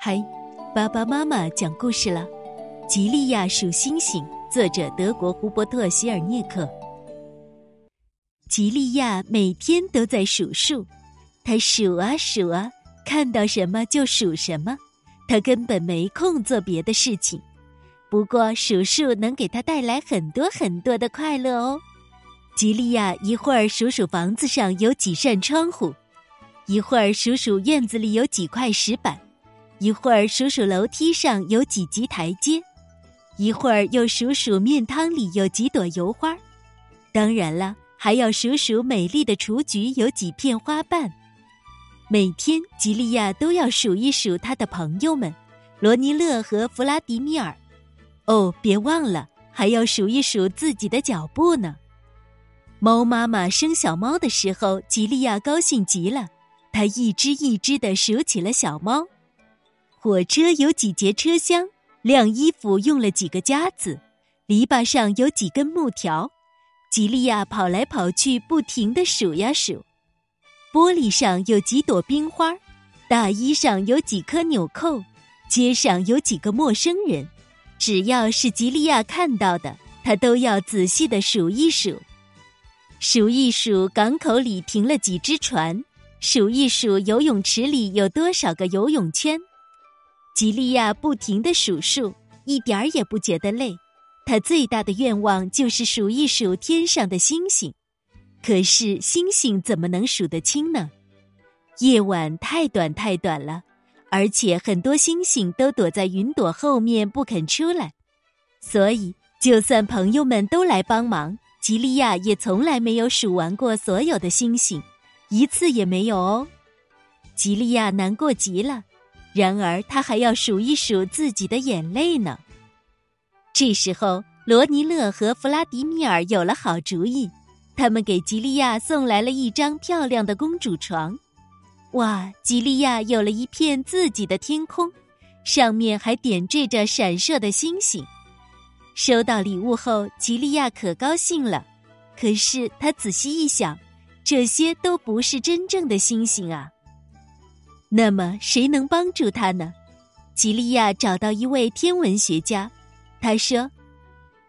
嗨，爸爸妈妈讲故事了，《吉利亚数星星》，作者德国胡伯特·希尔涅克。吉利亚每天都在数数，他数啊数啊，看到什么就数什么，他根本没空做别的事情。不过数数能给他带来很多很多的快乐哦。吉利亚一会儿数数房子上有几扇窗户，一会儿数数院子里有几块石板。一会儿数数楼梯上有几级台阶，一会儿又数数面汤里有几朵油花，当然了，还要数数美丽的雏菊有几片花瓣。每天，吉利亚都要数一数他的朋友们，罗尼勒和弗拉迪米尔。哦，别忘了，还要数一数自己的脚步呢。猫妈妈生小猫的时候，吉利亚高兴极了，他一只一只的数起了小猫。火车有几节车厢？晾衣服用了几个夹子？篱笆上有几根木条？吉利亚跑来跑去，不停的数呀数。玻璃上有几朵冰花？大衣上有几颗纽扣？街上有几个陌生人？只要是吉利亚看到的，他都要仔细的数一数。数一数港口里停了几只船？数一数游泳池里有多少个游泳圈？吉利亚不停的数数，一点儿也不觉得累。他最大的愿望就是数一数天上的星星。可是星星怎么能数得清呢？夜晚太短太短了，而且很多星星都躲在云朵后面不肯出来。所以，就算朋友们都来帮忙，吉利亚也从来没有数完过所有的星星，一次也没有哦。吉利亚难过极了。然而，他还要数一数自己的眼泪呢。这时候，罗尼勒和弗拉迪米尔有了好主意，他们给吉利亚送来了一张漂亮的公主床。哇！吉利亚有了一片自己的天空，上面还点缀着闪烁的星星。收到礼物后，吉利亚可高兴了。可是他仔细一想，这些都不是真正的星星啊。那么谁能帮助他呢？吉利亚找到一位天文学家，他说：“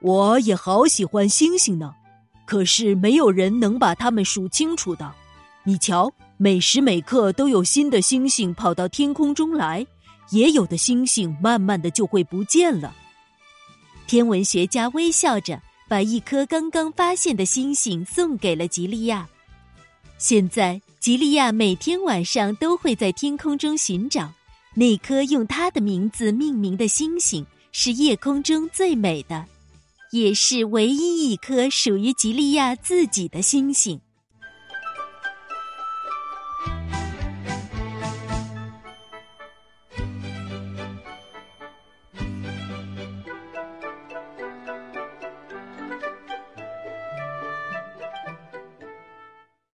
我也好喜欢星星呢，可是没有人能把它们数清楚的。你瞧，每时每刻都有新的星星跑到天空中来，也有的星星慢慢的就会不见了。”天文学家微笑着把一颗刚刚发现的星星送给了吉利亚。现在。吉利亚每天晚上都会在天空中寻找那颗用他的名字命名的星星，是夜空中最美的，也是唯一一颗属于吉利亚自己的星星。